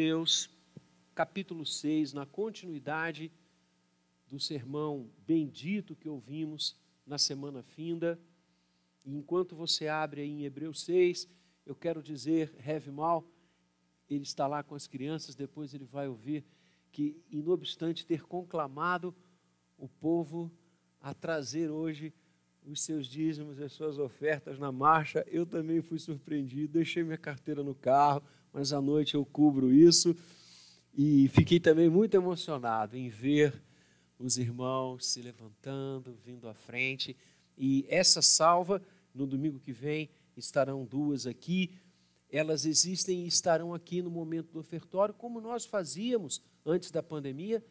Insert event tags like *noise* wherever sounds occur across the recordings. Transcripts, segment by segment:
Deus, capítulo 6, na continuidade do sermão bendito que ouvimos na semana finda. E enquanto você abre aí em Hebreus 6, eu quero dizer, Heavy Mal, ele está lá com as crianças, depois ele vai ouvir que, inobstante ter conclamado o povo a trazer hoje os seus dízimos, as suas ofertas na marcha, eu também fui surpreendido, deixei minha carteira no carro, mas à noite eu cubro isso e fiquei também muito emocionado em ver os irmãos se levantando, vindo à frente. E essa salva, no domingo que vem, estarão duas aqui. Elas existem e estarão aqui no momento do ofertório, como nós fazíamos antes da pandemia,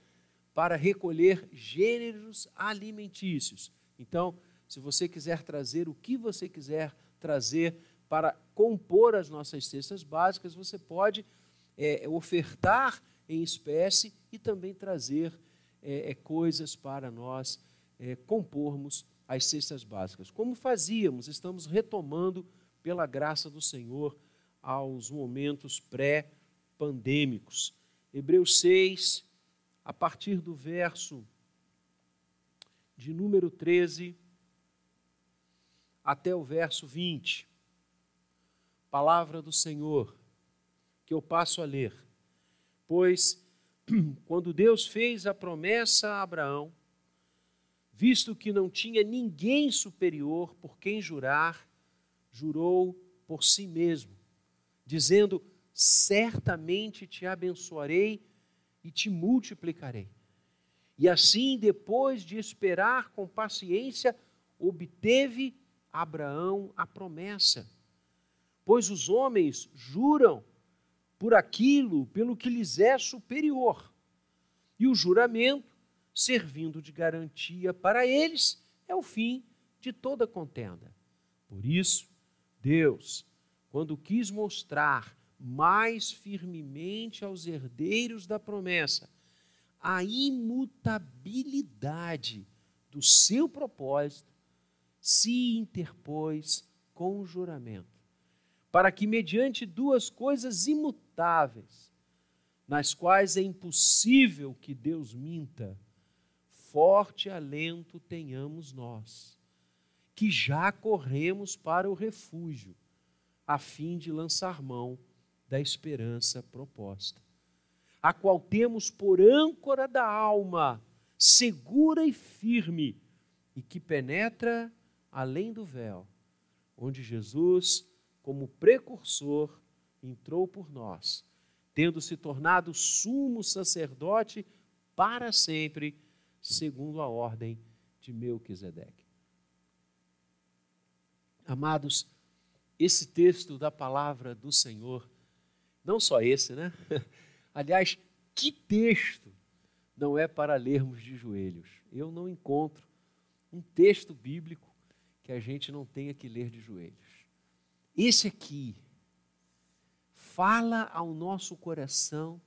para recolher gêneros alimentícios. Então, se você quiser trazer o que você quiser trazer para compor as nossas cestas básicas, você pode é, ofertar em espécie e também trazer é, é, coisas para nós é, compormos as cestas básicas. Como fazíamos, estamos retomando, pela graça do Senhor, aos momentos pré-pandêmicos. Hebreus 6, a partir do verso de número 13 até o verso 20. Palavra do Senhor, que eu passo a ler. Pois, *clears throat* quando Deus fez a promessa a Abraão, visto que não tinha ninguém superior por quem jurar, jurou por si mesmo, dizendo: Certamente te abençoarei e te multiplicarei. E assim, depois de esperar com paciência, obteve Abraão a promessa. Pois os homens juram por aquilo pelo que lhes é superior. E o juramento, servindo de garantia para eles, é o fim de toda contenda. Por isso, Deus, quando quis mostrar mais firmemente aos herdeiros da promessa a imutabilidade do seu propósito, se interpôs com o juramento, para que, mediante duas coisas imutáveis, nas quais é impossível que Deus minta, forte alento tenhamos nós, que já corremos para o refúgio, a fim de lançar mão da esperança proposta, a qual temos por âncora da alma, segura e firme, e que penetra além do véu, onde Jesus, como precursor, entrou por nós, tendo se tornado sumo sacerdote para sempre, segundo a ordem de Melquisedeque. Amados, esse texto da palavra do Senhor, não só esse, né? *laughs* Aliás, que texto não é para lermos de joelhos? Eu não encontro um texto bíblico que a gente não tenha que ler de joelhos. Esse aqui fala ao nosso coração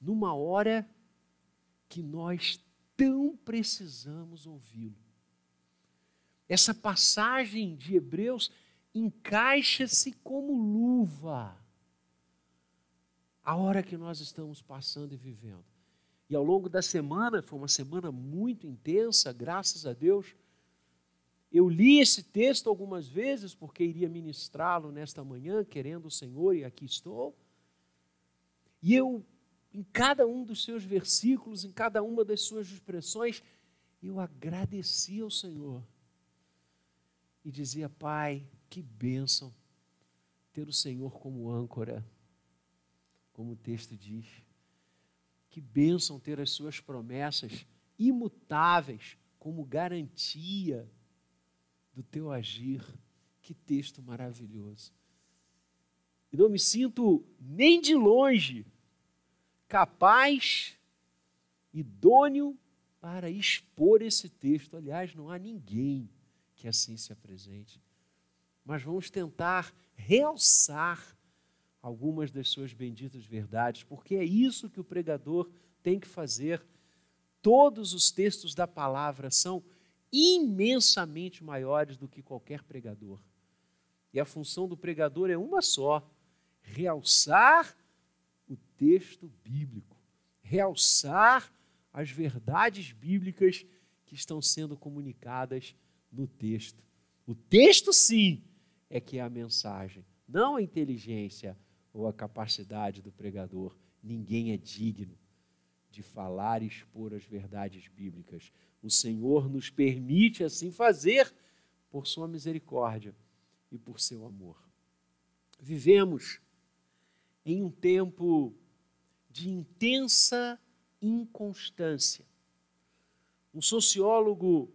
numa hora que nós tão precisamos ouvi-lo. Essa passagem de Hebreus encaixa-se como luva a hora que nós estamos passando e vivendo. E ao longo da semana, foi uma semana muito intensa, graças a Deus, eu li esse texto algumas vezes porque iria ministrá-lo nesta manhã, querendo o Senhor, e aqui estou. E eu, em cada um dos seus versículos, em cada uma das suas expressões, eu agradeci ao Senhor e dizia: Pai, que bênção ter o Senhor como âncora, como o texto diz. Que bênção ter as suas promessas imutáveis como garantia do teu agir. Que texto maravilhoso. E não me sinto nem de longe capaz, idôneo para expor esse texto. Aliás, não há ninguém que assim se apresente. Mas vamos tentar realçar algumas das suas benditas verdades, porque é isso que o pregador tem que fazer. Todos os textos da palavra são imensamente maiores do que qualquer pregador. E a função do pregador é uma só: realçar o texto bíblico, realçar as verdades bíblicas que estão sendo comunicadas no texto. O texto, sim, é que é a mensagem, não a inteligência ou a capacidade do pregador. Ninguém é digno de falar e expor as verdades bíblicas. O Senhor nos permite assim fazer por sua misericórdia e por seu amor. Vivemos em um tempo de intensa inconstância. Um sociólogo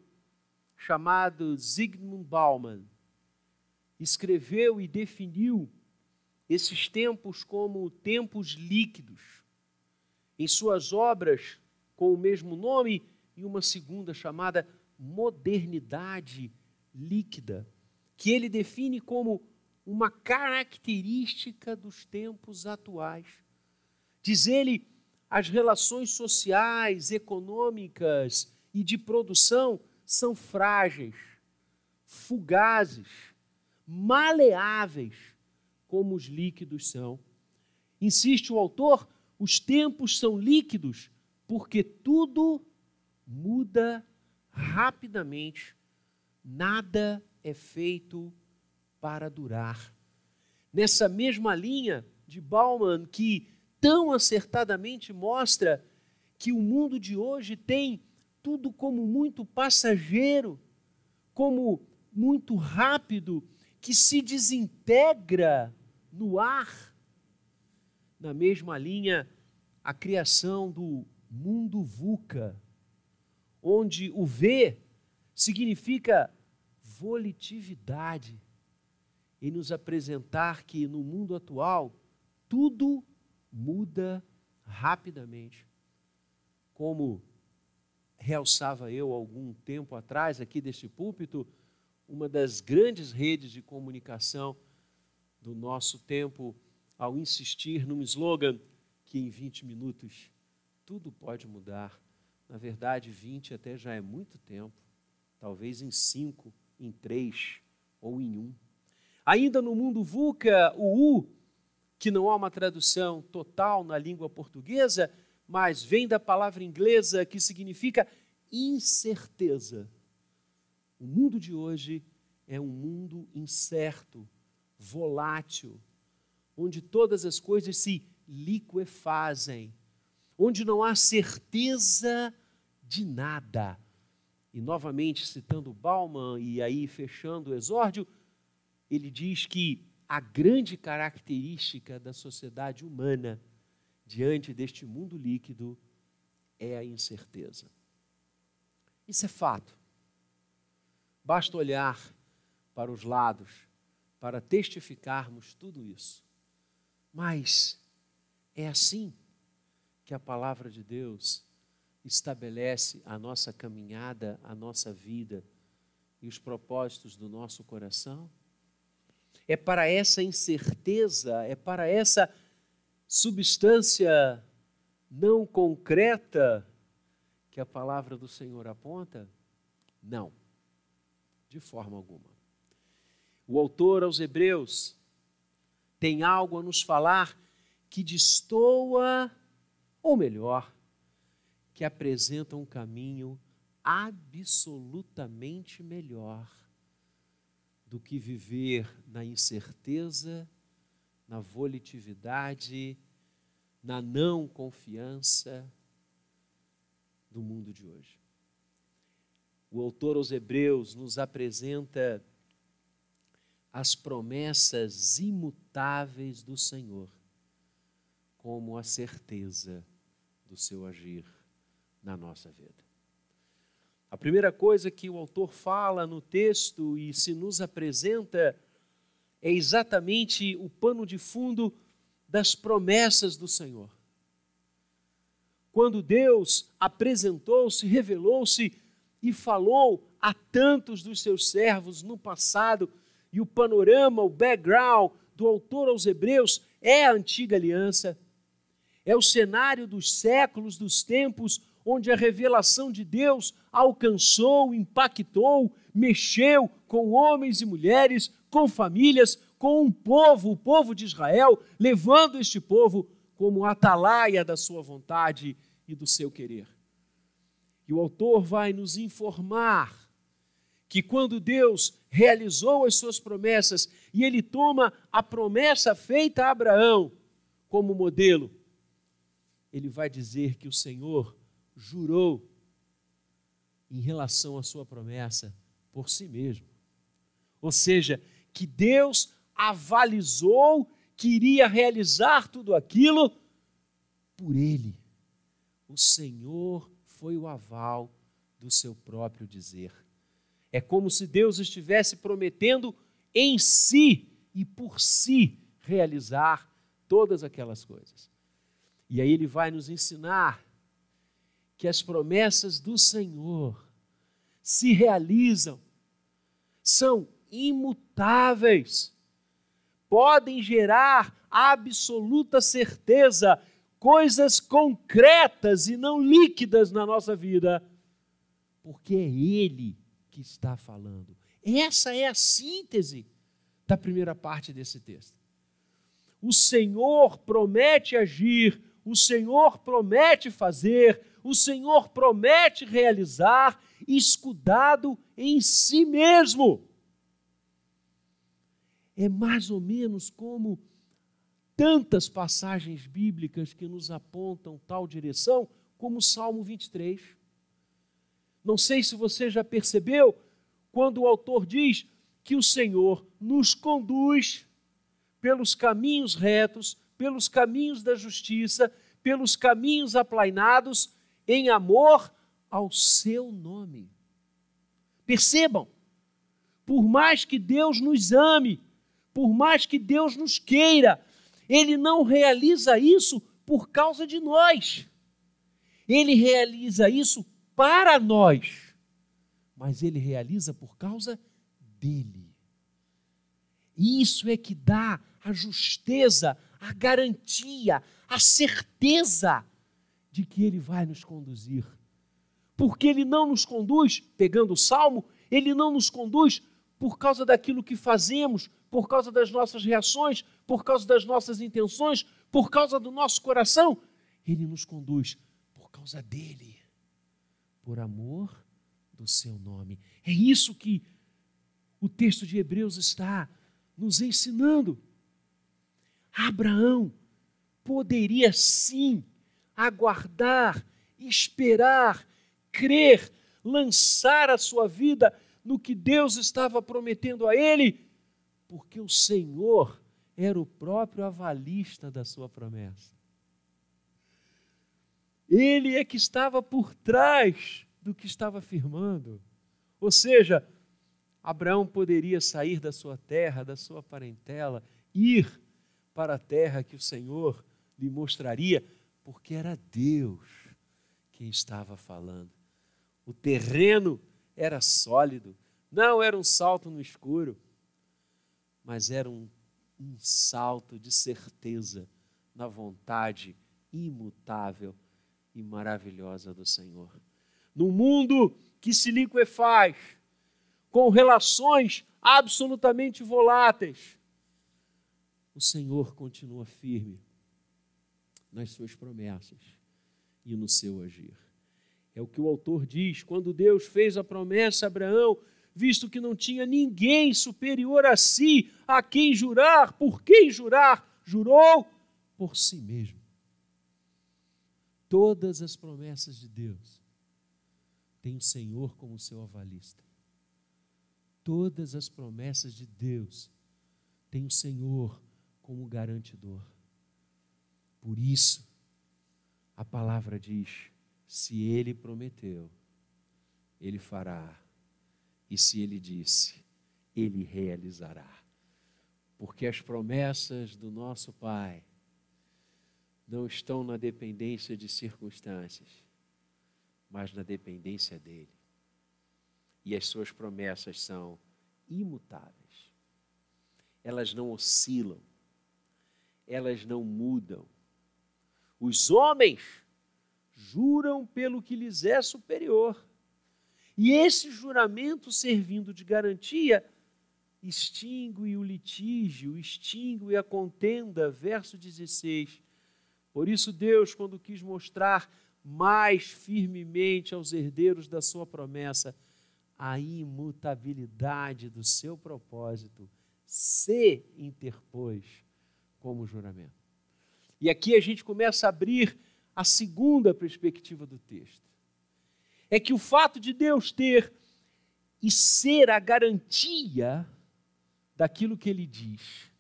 chamado Zygmunt Bauman escreveu e definiu esses tempos como tempos líquidos. Em suas obras com o mesmo nome e uma segunda chamada modernidade líquida, que ele define como uma característica dos tempos atuais. Diz ele, as relações sociais, econômicas e de produção são frágeis, fugazes, maleáveis, como os líquidos são. Insiste o autor, os tempos são líquidos porque tudo muda rapidamente, nada é feito para durar. Nessa mesma linha de Bauman, que tão acertadamente mostra que o mundo de hoje tem tudo como muito passageiro, como muito rápido, que se desintegra no ar. Na mesma linha, a criação do mundo VUCA, onde o V significa volitividade, e nos apresentar que no mundo atual tudo muda rapidamente. Como realçava eu algum tempo atrás aqui deste púlpito, uma das grandes redes de comunicação do nosso tempo ao insistir num slogan que em 20 minutos tudo pode mudar. Na verdade, 20 até já é muito tempo, talvez em 5, em 3 ou em 1. Ainda no mundo VUCA, o U, que não há uma tradução total na língua portuguesa, mas vem da palavra inglesa que significa incerteza. O mundo de hoje é um mundo incerto, volátil, onde todas as coisas se liquefazem, onde não há certeza de nada. E novamente citando Bauman e aí fechando o exórdio, ele diz que a grande característica da sociedade humana diante deste mundo líquido é a incerteza. Isso é fato. Basta olhar para os lados para testificarmos tudo isso. Mas é assim que a palavra de Deus estabelece a nossa caminhada, a nossa vida e os propósitos do nosso coração? É para essa incerteza, é para essa substância não concreta que a palavra do Senhor aponta? Não, de forma alguma. O autor aos Hebreus tem algo a nos falar que destoa, ou melhor, que apresenta um caminho absolutamente melhor do que viver na incerteza, na volitividade, na não confiança do mundo de hoje. O autor aos Hebreus nos apresenta as promessas imutáveis do Senhor como a certeza do seu agir na nossa vida. A primeira coisa que o autor fala no texto e se nos apresenta é exatamente o pano de fundo das promessas do Senhor. Quando Deus apresentou-se, revelou-se e falou a tantos dos seus servos no passado, e o panorama, o background do autor aos Hebreus é a antiga aliança, é o cenário dos séculos, dos tempos onde a revelação de Deus alcançou, impactou, mexeu com homens e mulheres, com famílias, com um povo, o povo de Israel, levando este povo como atalaia da sua vontade e do seu querer. E o autor vai nos informar que quando Deus realizou as suas promessas e ele toma a promessa feita a Abraão como modelo, ele vai dizer que o Senhor jurou em relação à sua promessa por si mesmo. Ou seja, que Deus avalizou que iria realizar tudo aquilo por ele. O Senhor foi o aval do seu próprio dizer. É como se Deus estivesse prometendo em si e por si realizar todas aquelas coisas. E aí ele vai nos ensinar que as promessas do Senhor se realizam, são imutáveis, podem gerar absoluta certeza, coisas concretas e não líquidas na nossa vida, porque é Ele que está falando. Essa é a síntese da primeira parte desse texto. O Senhor promete agir, o Senhor promete fazer, o Senhor promete realizar, escudado em si mesmo. É mais ou menos como tantas passagens bíblicas que nos apontam tal direção, como o Salmo 23. Não sei se você já percebeu quando o autor diz que o Senhor nos conduz pelos caminhos retos, pelos caminhos da justiça, pelos caminhos aplainados, em amor ao seu nome. Percebam, por mais que Deus nos ame, por mais que Deus nos queira, Ele não realiza isso por causa de nós. Ele realiza isso para nós, mas ele realiza por causa dele. Isso é que dá a justeza, a garantia, a certeza de que ele vai nos conduzir. Porque ele não nos conduz, pegando o salmo, ele não nos conduz por causa daquilo que fazemos, por causa das nossas reações, por causa das nossas intenções, por causa do nosso coração. Ele nos conduz por causa dele por amor do seu nome. É isso que o texto de Hebreus está nos ensinando. Abraão poderia sim aguardar, esperar, crer, lançar a sua vida no que Deus estava prometendo a ele, porque o Senhor era o próprio avalista da sua promessa. Ele é que estava por trás do que estava afirmando. Ou seja, Abraão poderia sair da sua terra, da sua parentela, ir para a terra que o Senhor lhe mostraria, porque era Deus quem estava falando. O terreno era sólido, não era um salto no escuro, mas era um, um salto de certeza na vontade imutável e maravilhosa do Senhor. Num mundo que se liquefaz, com relações absolutamente voláteis, o Senhor continua firme nas suas promessas e no seu agir. É o que o autor diz: quando Deus fez a promessa a Abraão, visto que não tinha ninguém superior a si, a quem jurar, por quem jurar, jurou por si mesmo todas as promessas de Deus têm o Senhor como seu avalista. Todas as promessas de Deus têm o Senhor como garantidor. Por isso, a palavra diz: se ele prometeu, ele fará. E se ele disse, ele realizará. Porque as promessas do nosso Pai não estão na dependência de circunstâncias, mas na dependência dele. E as suas promessas são imutáveis. Elas não oscilam, elas não mudam. Os homens juram pelo que lhes é superior. E esse juramento, servindo de garantia, extingue o litígio, extingue a contenda. Verso 16 Por isso, Deus, quando quis mostrar mais firmemente aos herdeiros da sua promessa a imutabilidade do seu propósito, se interpôs como juramento. E aqui a gente começa a abrir a segunda perspectiva do texto. É que o fato de Deus ter e ser a garantia daquilo que ele diz,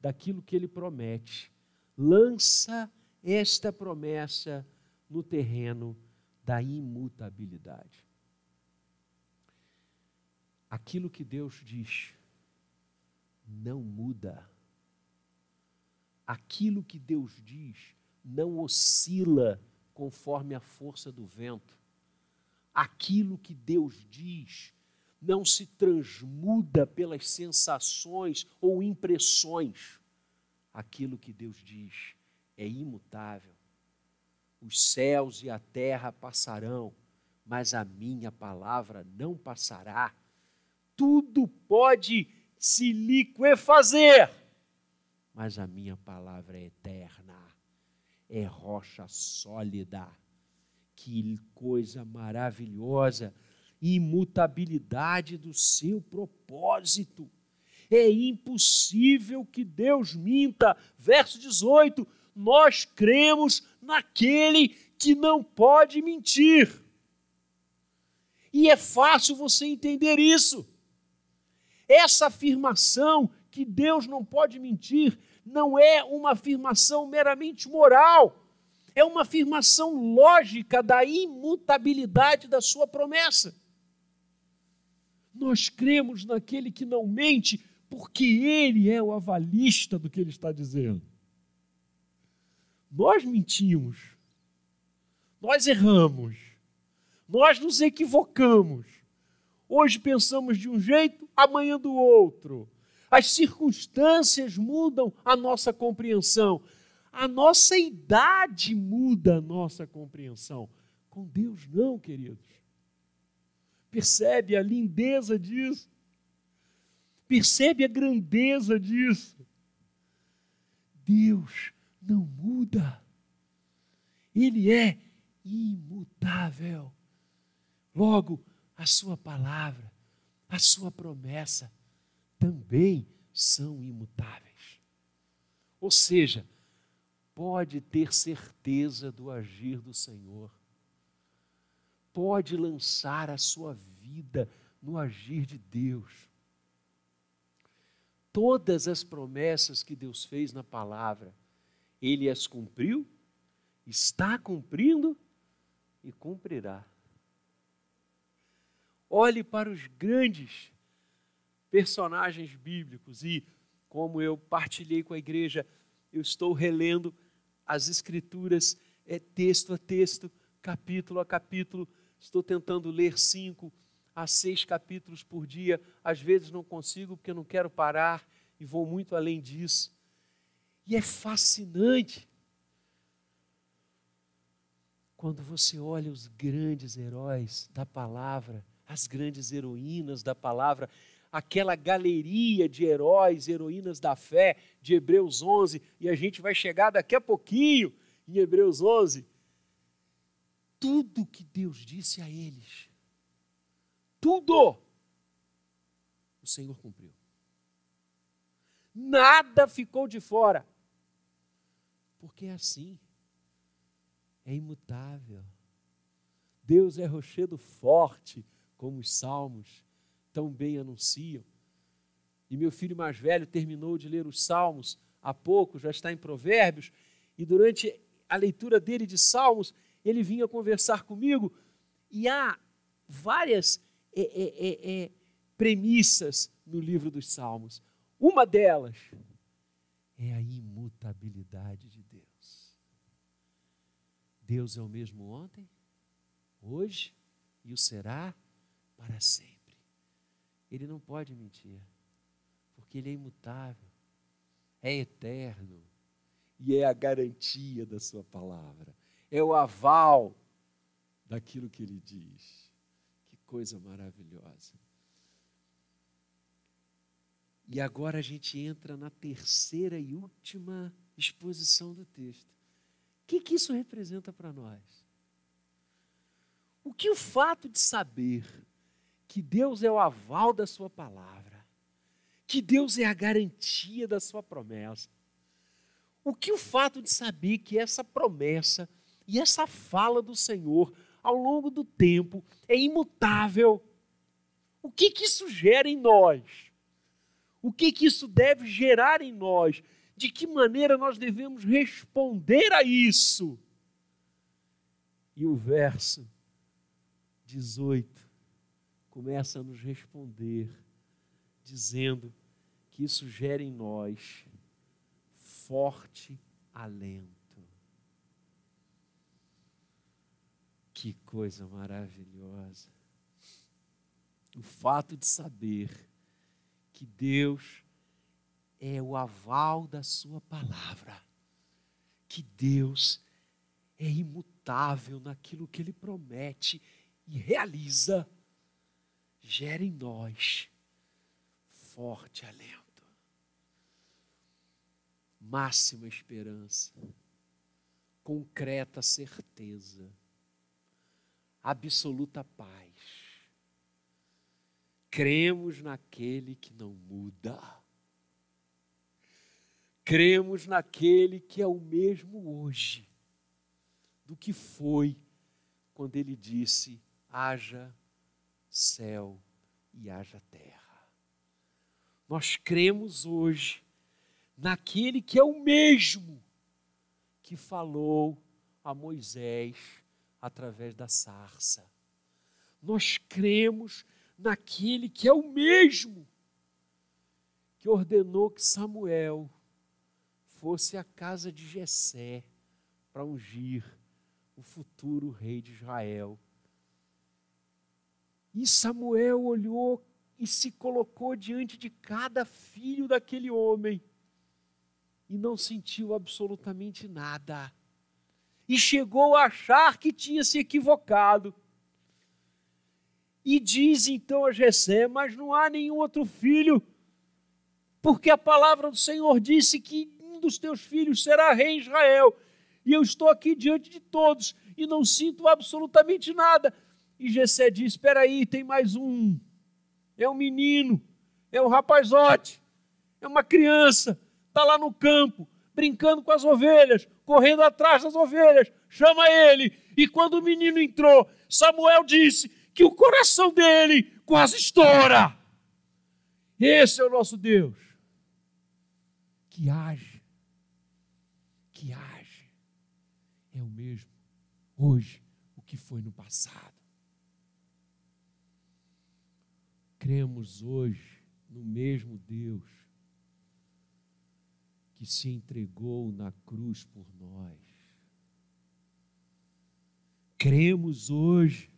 daquilo que ele promete, lança esta promessa no terreno da imutabilidade. Aquilo que Deus diz não muda. Aquilo que Deus diz não oscila conforme a força do vento. Aquilo que Deus diz não se transmuda pelas sensações ou impressões. Aquilo que Deus diz é imutável. Os céus e a terra passarão, mas a minha palavra não passará. Tudo pode se liquefazer, mas a minha palavra é eterna, é rocha sólida. Que coisa maravilhosa! Imutabilidade do seu propósito. É impossível que Deus minta. Verso 18: Nós cremos naquele que não pode mentir. E é fácil você entender isso. Essa afirmação que Deus não pode mentir não é uma afirmação meramente moral, é uma afirmação lógica da imutabilidade da sua promessa. Nós cremos naquele que não mente, porque ele é o avalista do que ele está dizendo. Nós mentimos, nós erramos, nós nos equivocamos. Hoje pensamos de um jeito, amanhã do outro. As circunstâncias mudam a nossa compreensão. A nossa idade muda a nossa compreensão. Com Deus, não, queridos. Percebe a lindeza disso? Percebe a grandeza disso? Deus não muda. Ele é imutável. Logo, a sua palavra, a sua promessa também são imutáveis. Ou seja, pode ter certeza do agir do Senhor, pode lançar a sua vida no agir de Deus. Todas as promessas que Deus fez na palavra, Ele as cumpriu, está cumprindo e cumprirá. Olhe para os grandes personagens bíblicos e, como eu partilhei com a igreja, eu estou relendo as Escrituras é, texto a texto, capítulo a capítulo. Estou tentando ler cinco a seis capítulos por dia. Às vezes não consigo porque não quero parar e vou muito além disso. E é fascinante quando você olha os grandes heróis da palavra as grandes heroínas da palavra, aquela galeria de heróis, heroínas da fé de Hebreus 11, e a gente vai chegar daqui a pouquinho em Hebreus 11. Tudo que Deus disse a eles, tudo, o Senhor cumpriu. Nada ficou de fora, porque é assim, é imutável. Deus é rochedo forte, como os salmos tão bem anunciam. E meu filho mais velho terminou de ler os salmos há pouco, já está em Provérbios, e durante a leitura dele de salmos, ele vinha conversar comigo, e há várias é, é, é, é premissas no livro dos salmos. Uma delas é a imutabilidade de Deus. Deus é o mesmo ontem, hoje e o será para sempre. Ele não pode mentir, porque ele é imutável, é eterno e é a garantia da sua palavra, é o aval daquilo que ele diz. Que coisa maravilhosa. E agora a gente entra na terceira e última exposição do texto, que, que isso representa para nós? O que o fato de saber que Deus é o aval da Sua palavra, que Deus é a garantia da Sua promessa, o que o fato de saber que essa promessa e essa fala do Senhor ao longo do tempo é imutável, o que, que isso gera em nós? O que, que isso deve gerar em nós? De que maneira nós devemos responder a isso? E o verso 18 começa a nos responder, dizendo que isso gera em nós forte alento. Que coisa maravilhosa. O fato de saber que Deus é o aval da Sua palavra, que Deus é imutável naquilo que Ele promete e realiza, gera em nós forte alento, máxima esperança, concreta certeza, absoluta paz cremos naquele que não muda. Cremos naquele que é o mesmo hoje do que foi quando ele disse: haja céu e haja terra. Nós cremos hoje naquele que é o mesmo que falou a Moisés através da sarça. Nós cremos naquele que é o mesmo que ordenou que Samuel fosse à casa de Jessé para ungir o futuro rei de Israel. E Samuel olhou e se colocou diante de cada filho daquele homem e não sentiu absolutamente nada. E chegou a achar que tinha se equivocado. E diz então a Jessé: Mas não há nenhum outro filho, porque a palavra do Senhor disse que um dos teus filhos será rei em Israel. E eu estou aqui diante de todos e não sinto absolutamente nada. E Jessé diz: Espera aí, tem mais um. É um menino, é um rapazote, é uma criança, está lá no campo, brincando com as ovelhas, correndo atrás das ovelhas. Chama ele. E quando o menino entrou, Samuel disse: que o coração dele quase estoura. Esse é o nosso Deus que age, que age. É o mesmo hoje o que foi no passado. Cremos hoje no mesmo Deus que se entregou na cruz por nós. Cremos hoje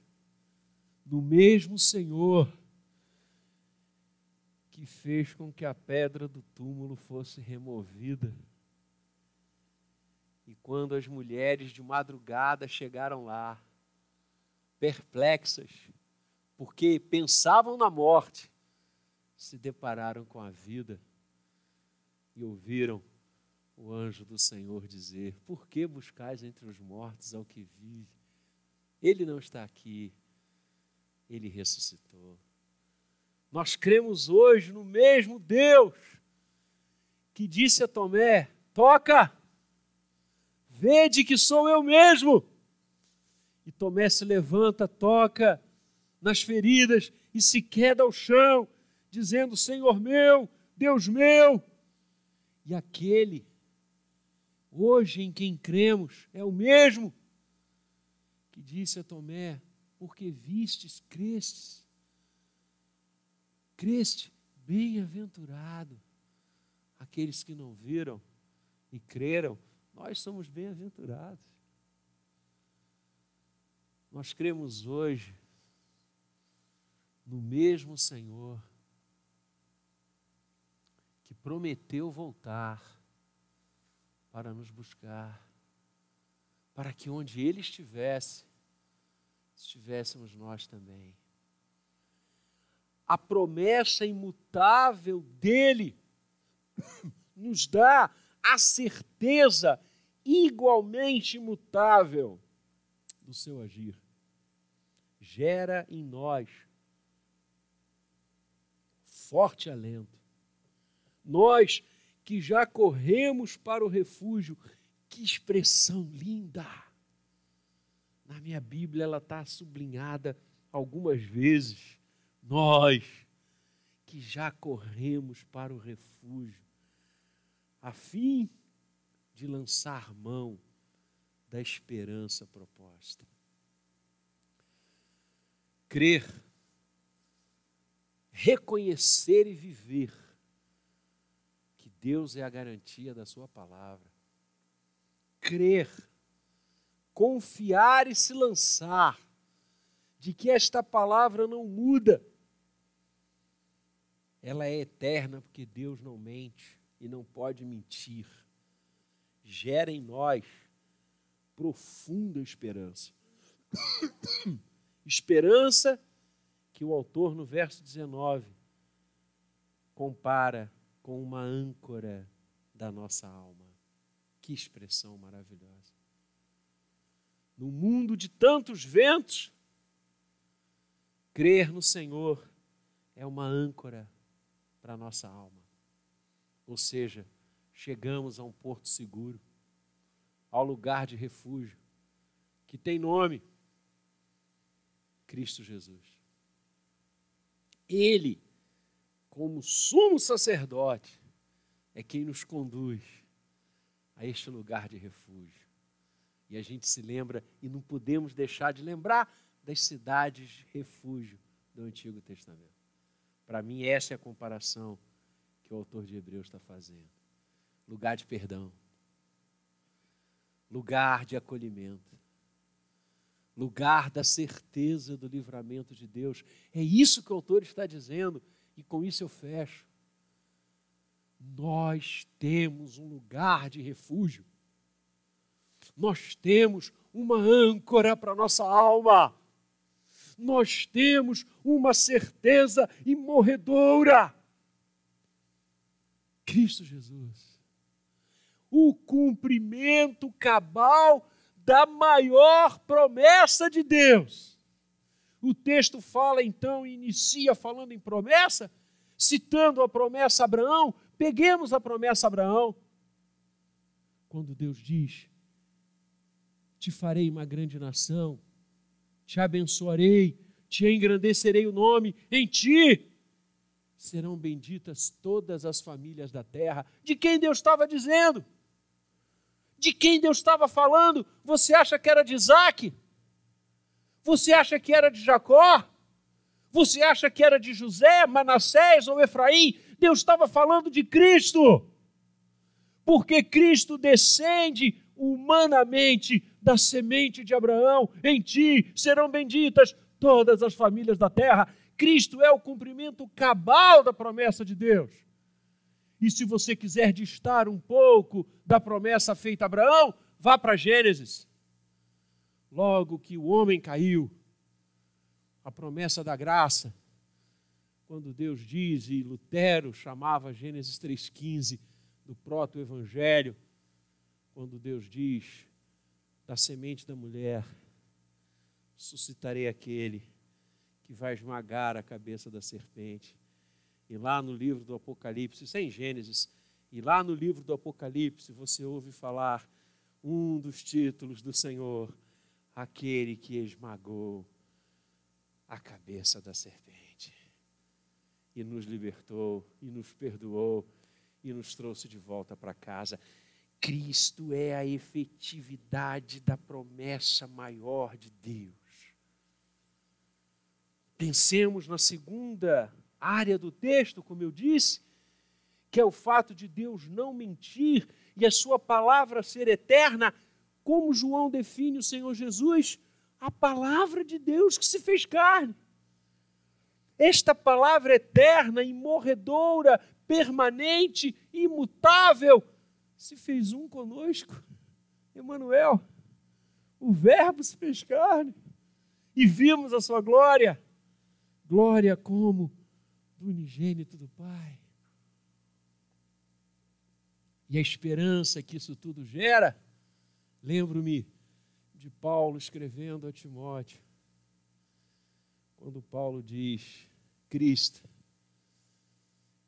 no mesmo Senhor que fez com que a pedra do túmulo fosse removida. E quando as mulheres de madrugada chegaram lá, perplexas, porque pensavam na morte, se depararam com a vida e ouviram o anjo do Senhor dizer: Por que buscais entre os mortos ao que vive? Ele não está aqui, ele ressuscitou. Nós cremos hoje no mesmo Deus que disse a Tomé: toca, vede que sou eu mesmo. E Tomé se levanta, toca nas feridas e se queda ao chão, dizendo: Senhor meu, Deus meu. E aquele, hoje em quem cremos, é o mesmo que disse a Tomé: porque vistes, crestes. Creste, bem-aventurado. Aqueles que não viram e creram, nós somos bem-aventurados. Nós cremos hoje no mesmo Senhor que prometeu voltar para nos buscar, para que onde Ele estivesse, estivéssemos nós também. A promessa imutável dele *coughs* nos dá a certeza igualmente imutável do seu agir, gera em nós forte alento. Nós que já corremos para o refúgio, que expressão linda! Na minha Bíblia ela está sublinhada algumas vezes. Nós que já corremos para o refúgio, a fim de lançar mão da esperança proposta. Crer, reconhecer e viver que Deus é a garantia da Sua palavra. Crer, confiar e se lançar de que esta palavra não muda. Ela é eterna porque Deus não mente e não pode mentir gera em nós profunda esperança. *coughs* esperança que o autor, no verso 19, compara com uma âncora da nossa alma. Que expressão maravilhosa. No mundo de tantos ventos, crer no Senhor é uma âncora para a nossa alma. Ou seja, chegamos a um porto seguro, ao lugar de refúgio, que tem nome: Cristo Jesus. Ele, como sumo sacerdote, é quem nos conduz a este lugar de refúgio. E a gente se lembra, e não podemos deixar de lembrar, das cidades de refúgio do Antigo Testamento. Para mim, essa é a comparação que o autor de Hebreus está fazendo lugar de perdão, lugar de acolhimento, lugar da certeza do livramento de Deus. É isso que o autor está dizendo, e com isso eu fecho. Nós temos um lugar de refúgio, nós temos uma âncora para nossa alma, nós temos uma certeza imorredoura. Cristo Jesus o cumprimento cabal da maior promessa de Deus. O texto fala então, inicia falando em promessa, citando a promessa a Abraão. Peguemos a promessa a Abraão. Quando Deus diz: Te farei uma grande nação, te abençoarei, te engrandecerei o nome, em ti serão benditas todas as famílias da terra. De quem Deus estava dizendo? de quem Deus estava falando. Você acha que era de Isaac? Você acha que era de Jacó? Você acha que era de José, Manassés ou Efraim? Deus estava falando de Cristo. Porque Cristo descende humanamente da semente de Abraão. Em ti serão benditas todas as famílias da terra. Cristo é o cumprimento cabal da promessa de Deus. E se você quiser distar um pouco da promessa feita a Abraão, vá para Gênesis. Logo que o homem caiu, a promessa da graça, quando Deus diz, e Lutero chamava Gênesis 3,15 do proto-evangelho, quando Deus diz, da semente da mulher, suscitarei aquele que vai esmagar a cabeça da serpente. E lá no livro do Apocalipse, isso é Gênesis, e lá no livro do Apocalipse você ouve falar um dos títulos do Senhor, aquele que esmagou a cabeça da serpente e nos libertou e nos perdoou e nos trouxe de volta para casa. Cristo é a efetividade da promessa maior de Deus. Pensemos na segunda área do texto, como eu disse, que é o fato de Deus não mentir e a sua palavra ser eterna, como João define o Senhor Jesus, a palavra de Deus que se fez carne. Esta palavra eterna, imorredoura, permanente, imutável, se fez um conosco. Emanuel, o Verbo se fez carne e vimos a sua glória. Glória como do unigênito do Pai. E a esperança que isso tudo gera Lembro-me de Paulo escrevendo a Timóteo, quando Paulo diz: Cristo,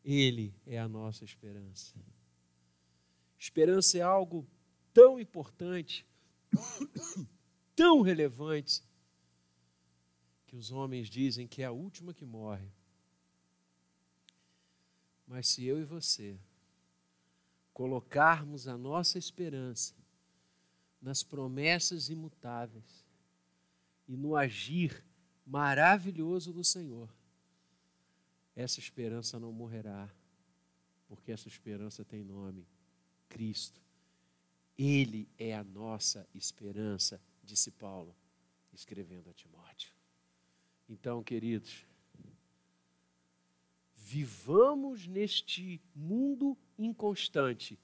Ele é a nossa esperança. Esperança é algo tão importante, *coughs* tão relevante, que os homens dizem que é a última que morre. Mas se eu e você colocarmos a nossa esperança nas promessas imutáveis e no agir maravilhoso do Senhor, essa esperança não morrerá, porque essa esperança tem nome: Cristo. Ele é a nossa esperança, disse Paulo, escrevendo a Timóteo. Então, queridos, vivamos neste mundo inconstante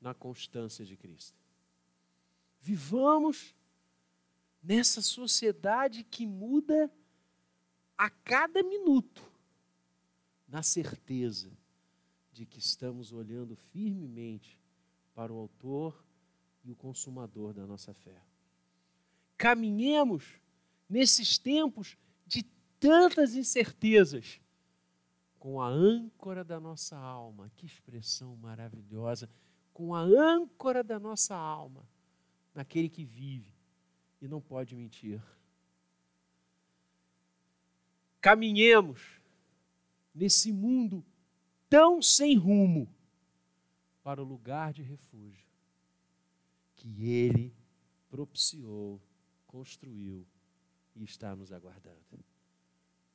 na constância de Cristo. Vivamos nessa sociedade que muda a cada minuto, na certeza de que estamos olhando firmemente para o Autor e o Consumador da nossa fé. Caminhemos nesses tempos de tantas incertezas com a âncora da nossa alma. Que expressão maravilhosa! Com a âncora da nossa alma naquele que vive e não pode mentir. Caminhemos nesse mundo tão sem rumo para o lugar de refúgio que Ele propiciou, construiu e está nos aguardando.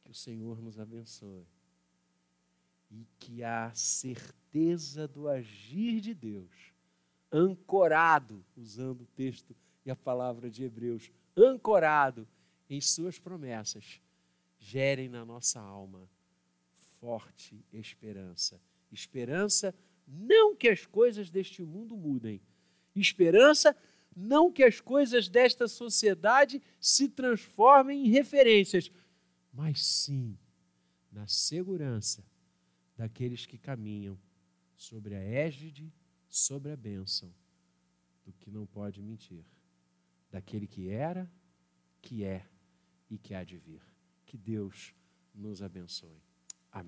Que o Senhor nos abençoe e que a certeza do agir de Deus ancorado, usando o texto e a palavra de Hebreus, ancorado em Suas promessas, gerem na nossa alma forte esperança. Esperança não que as coisas deste mundo mudem, esperança não que as coisas desta sociedade se transformem em referências, mas sim na segurança daqueles que caminham sobre a égide sobre a bênção do que não pode mentir, daquele que era, que é e que há de vir. Que Deus nos abençoe.